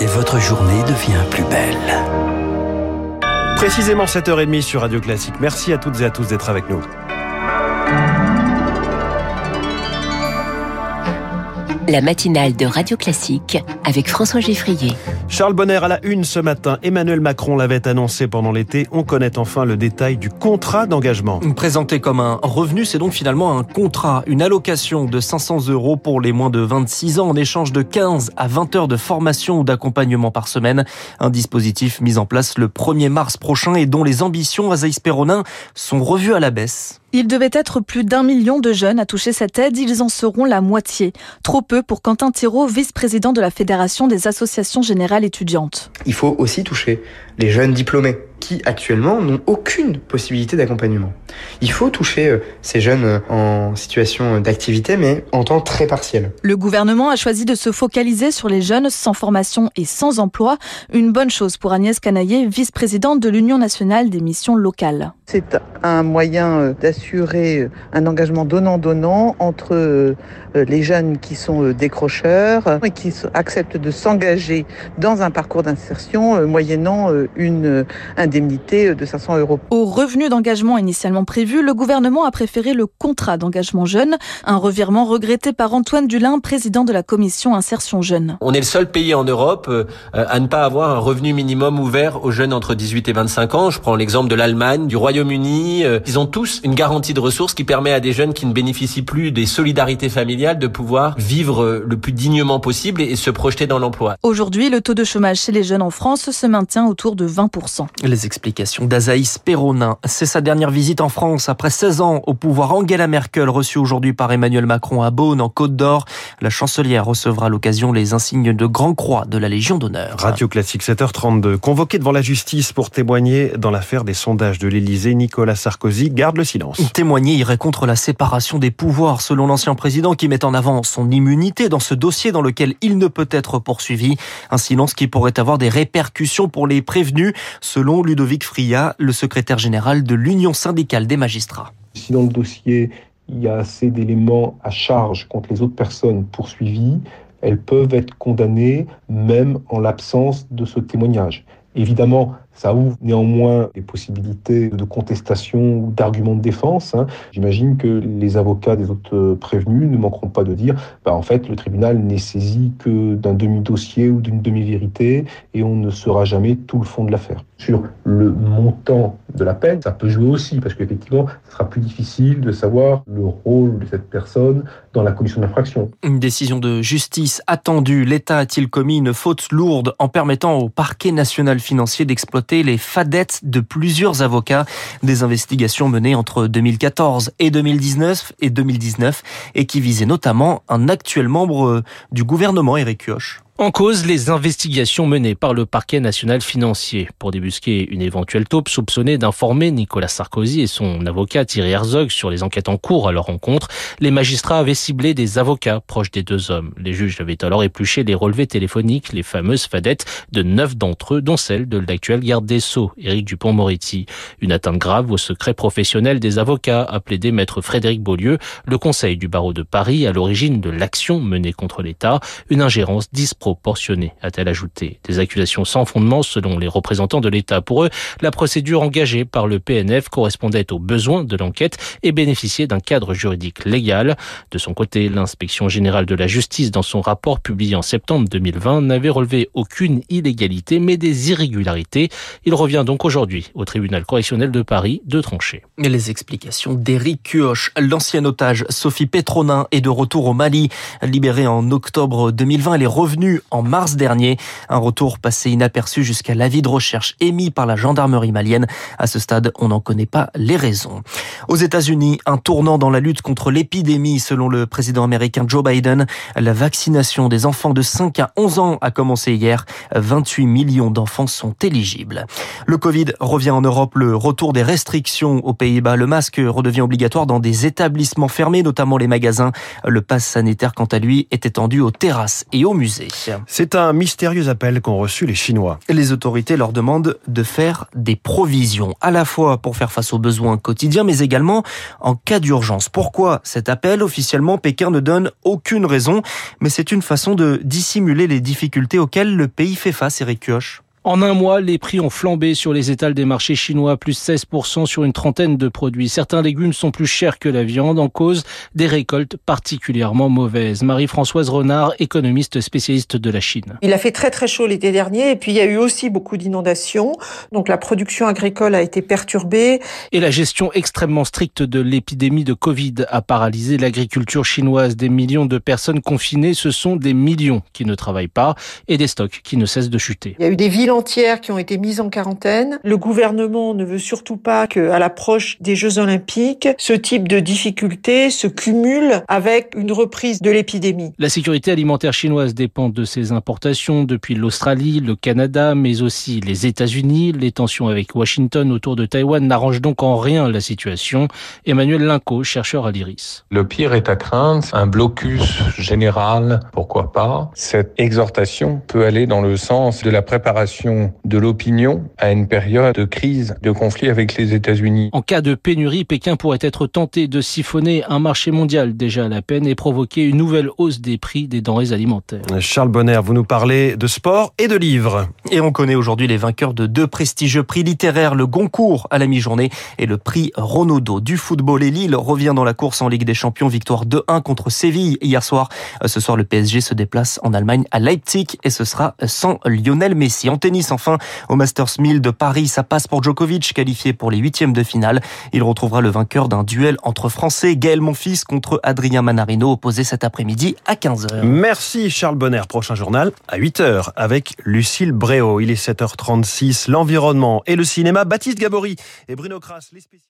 et votre journée devient plus belle. Précisément 7h30 sur Radio Classique. Merci à toutes et à tous d'être avec nous. La matinale de Radio Classique avec François Geffrier. Charles Bonner à la une ce matin. Emmanuel Macron l'avait annoncé pendant l'été. On connaît enfin le détail du contrat d'engagement. Présenté comme un revenu, c'est donc finalement un contrat, une allocation de 500 euros pour les moins de 26 ans en échange de 15 à 20 heures de formation ou d'accompagnement par semaine. Un dispositif mis en place le 1er mars prochain et dont les ambitions, Azaïs Perronin, sont revues à la baisse. Il devait être plus d'un million de jeunes à toucher cette aide, ils en seront la moitié. Trop peu pour Quentin Thiraud, vice-président de la Fédération des associations générales étudiantes. Il faut aussi toucher les jeunes diplômés qui actuellement n'ont aucune possibilité d'accompagnement. Il faut toucher euh, ces jeunes euh, en situation d'activité, mais en temps très partiel. Le gouvernement a choisi de se focaliser sur les jeunes sans formation et sans emploi. Une bonne chose pour Agnès Canaillé, vice-présidente de l'Union nationale des missions locales. C'est un moyen euh, d'assurer un engagement donnant-donnant entre les jeunes qui sont décrocheurs et qui acceptent de s'engager dans un parcours d'insertion moyennant une indemnité de 500 euros. Au revenu d'engagement initialement prévu, le gouvernement a préféré le contrat d'engagement jeune, un revirement regretté par Antoine Dulin, président de la commission Insertion Jeune. On est le seul pays en Europe euh, à ne pas avoir un revenu minimum ouvert aux jeunes entre 18 et 25 ans. Je prends l'exemple de l'Allemagne, du Royaume-Uni. Euh, ils ont tous une garantie de ressources qui permet à des jeunes qui ne bénéficient plus des solidarités familiales de pouvoir vivre le plus dignement possible et se projeter dans l'emploi. Aujourd'hui, le taux de chômage chez les jeunes en France se maintient autour de 20%. Les explications d'Azaïs Perronin. C'est sa dernière visite en France après 16 ans au pouvoir. Angela Merkel, reçue aujourd'hui par Emmanuel Macron à Beaune, en Côte d'Or. La chancelière recevra à l'occasion les insignes de Grand Croix de la Légion d'honneur. Radio Classique 7h32. Convoqué devant la justice pour témoigner dans l'affaire des sondages de l'Élysée, Nicolas Sarkozy garde le silence. Témoigner irait contre la séparation des pouvoirs, selon l'ancien président qui met en avant son immunité dans ce dossier dans lequel il ne peut être poursuivi. Un silence qui pourrait avoir des répercussions pour les prévenus, selon Ludovic Fria, le secrétaire général de l'Union syndicale des magistrats. Si dans le dossier, il y a assez d'éléments à charge contre les autres personnes poursuivies, elles peuvent être condamnées même en l'absence de ce témoignage. Évidemment, ça ouvre néanmoins des possibilités de contestation ou d'arguments de défense. Hein. J'imagine que les avocats des autres prévenus ne manqueront pas de dire bah, en fait, le tribunal n'est saisi que d'un demi-dossier ou d'une demi-vérité et on ne saura jamais tout le fond de l'affaire. Sur le montant de la peine, ça peut jouer aussi parce qu'effectivement, ce sera plus difficile de savoir le rôle de cette personne dans la commission d'infraction. Une décision de justice attendue. L'État a-t-il commis une faute lourde en permettant au parquet national financier d'exploiter les fadettes de plusieurs avocats. Des investigations menées entre 2014 et 2019 et 2019 et qui visaient notamment un actuel membre du gouvernement, Éric Kioch. En cause, les investigations menées par le parquet national financier pour débusquer une éventuelle taupe soupçonnée d'informer Nicolas Sarkozy et son avocat Thierry Herzog sur les enquêtes en cours à leur rencontre. Les magistrats avaient ciblé des avocats proches des deux hommes. Les juges avaient alors épluché les relevés téléphoniques, les fameuses fadettes de neuf d'entre eux, dont celle de l'actuel garde des Sceaux, Éric Dupont-Moretti. Une atteinte grave au secret professionnel des avocats, a plaidé maître Frédéric Beaulieu, le conseil du barreau de Paris à l'origine de l'action menée contre l'État, une ingérence disproportionnée proportionnée, a-t-elle ajouté. Des accusations sans fondement selon les représentants de l'État. Pour eux, la procédure engagée par le PNF correspondait aux besoins de l'enquête et bénéficiait d'un cadre juridique légal. De son côté, l'inspection générale de la justice, dans son rapport publié en septembre 2020, n'avait relevé aucune illégalité, mais des irrégularités. Il revient donc aujourd'hui au tribunal correctionnel de Paris de trancher. Les explications d'Éric Kioch, l'ancien otage Sophie Petronin est de retour au Mali. Libérée en octobre 2020, elle est revenue en mars dernier. Un retour passé inaperçu jusqu'à l'avis de recherche émis par la gendarmerie malienne. À ce stade, on n'en connaît pas les raisons. Aux États-Unis, un tournant dans la lutte contre l'épidémie, selon le président américain Joe Biden. La vaccination des enfants de 5 à 11 ans a commencé hier. 28 millions d'enfants sont éligibles. Le Covid revient en Europe. Le retour des restrictions aux Pays-Bas. Le masque redevient obligatoire dans des établissements fermés, notamment les magasins. Le pass sanitaire, quant à lui, est étendu aux terrasses et aux musées. C'est un mystérieux appel qu'ont reçu les Chinois. Les autorités leur demandent de faire des provisions, à la fois pour faire face aux besoins quotidiens, mais également en cas d'urgence. Pourquoi cet appel? Officiellement, Pékin ne donne aucune raison, mais c'est une façon de dissimuler les difficultés auxquelles le pays fait face, Eric Kioch. En un mois, les prix ont flambé sur les étals des marchés chinois, plus 16% sur une trentaine de produits. Certains légumes sont plus chers que la viande en cause des récoltes particulièrement mauvaises. Marie-Françoise Renard, économiste spécialiste de la Chine. Il a fait très très chaud l'été dernier et puis il y a eu aussi beaucoup d'inondations. Donc la production agricole a été perturbée. Et la gestion extrêmement stricte de l'épidémie de Covid a paralysé l'agriculture chinoise. Des millions de personnes confinées, ce sont des millions qui ne travaillent pas et des stocks qui ne cessent de chuter. Il y a eu des villes entières qui ont été mises en quarantaine. Le gouvernement ne veut surtout pas qu'à l'approche des Jeux Olympiques, ce type de difficultés se cumule avec une reprise de l'épidémie. La sécurité alimentaire chinoise dépend de ses importations depuis l'Australie, le Canada, mais aussi les États-Unis. Les tensions avec Washington autour de Taïwan n'arrangent donc en rien la situation. Emmanuel Linco, chercheur à l'IRIS. Le pire est à craindre, un blocus général, pourquoi pas. Cette exhortation peut aller dans le sens de la préparation de l'opinion à une période de crise, de conflit avec les États-Unis. En cas de pénurie, Pékin pourrait être tenté de siphonner un marché mondial déjà à la peine et provoquer une nouvelle hausse des prix des denrées alimentaires. Charles Bonner, vous nous parlez de sport et de livres. Et on connaît aujourd'hui les vainqueurs de deux prestigieux prix littéraires, le Goncourt à la mi-journée et le prix Renaudot du football. Et Lille revient dans la course en Ligue des Champions, victoire 2-1 contre Séville hier soir. Ce soir, le PSG se déplace en Allemagne à Leipzig et ce sera sans Lionel Messi. En enfin, au Masters 1000 de Paris, ça passe pour Djokovic, qualifié pour les huitièmes de finale. Il retrouvera le vainqueur d'un duel entre Français, Gaël Monfils contre Adrien Manarino, opposé cet après-midi à 15h. Merci Charles Bonner. Prochain journal à 8h avec Lucille Bréau. Il est 7h36. L'environnement et le cinéma. Baptiste Gabory et Bruno Kras, les spécialistes.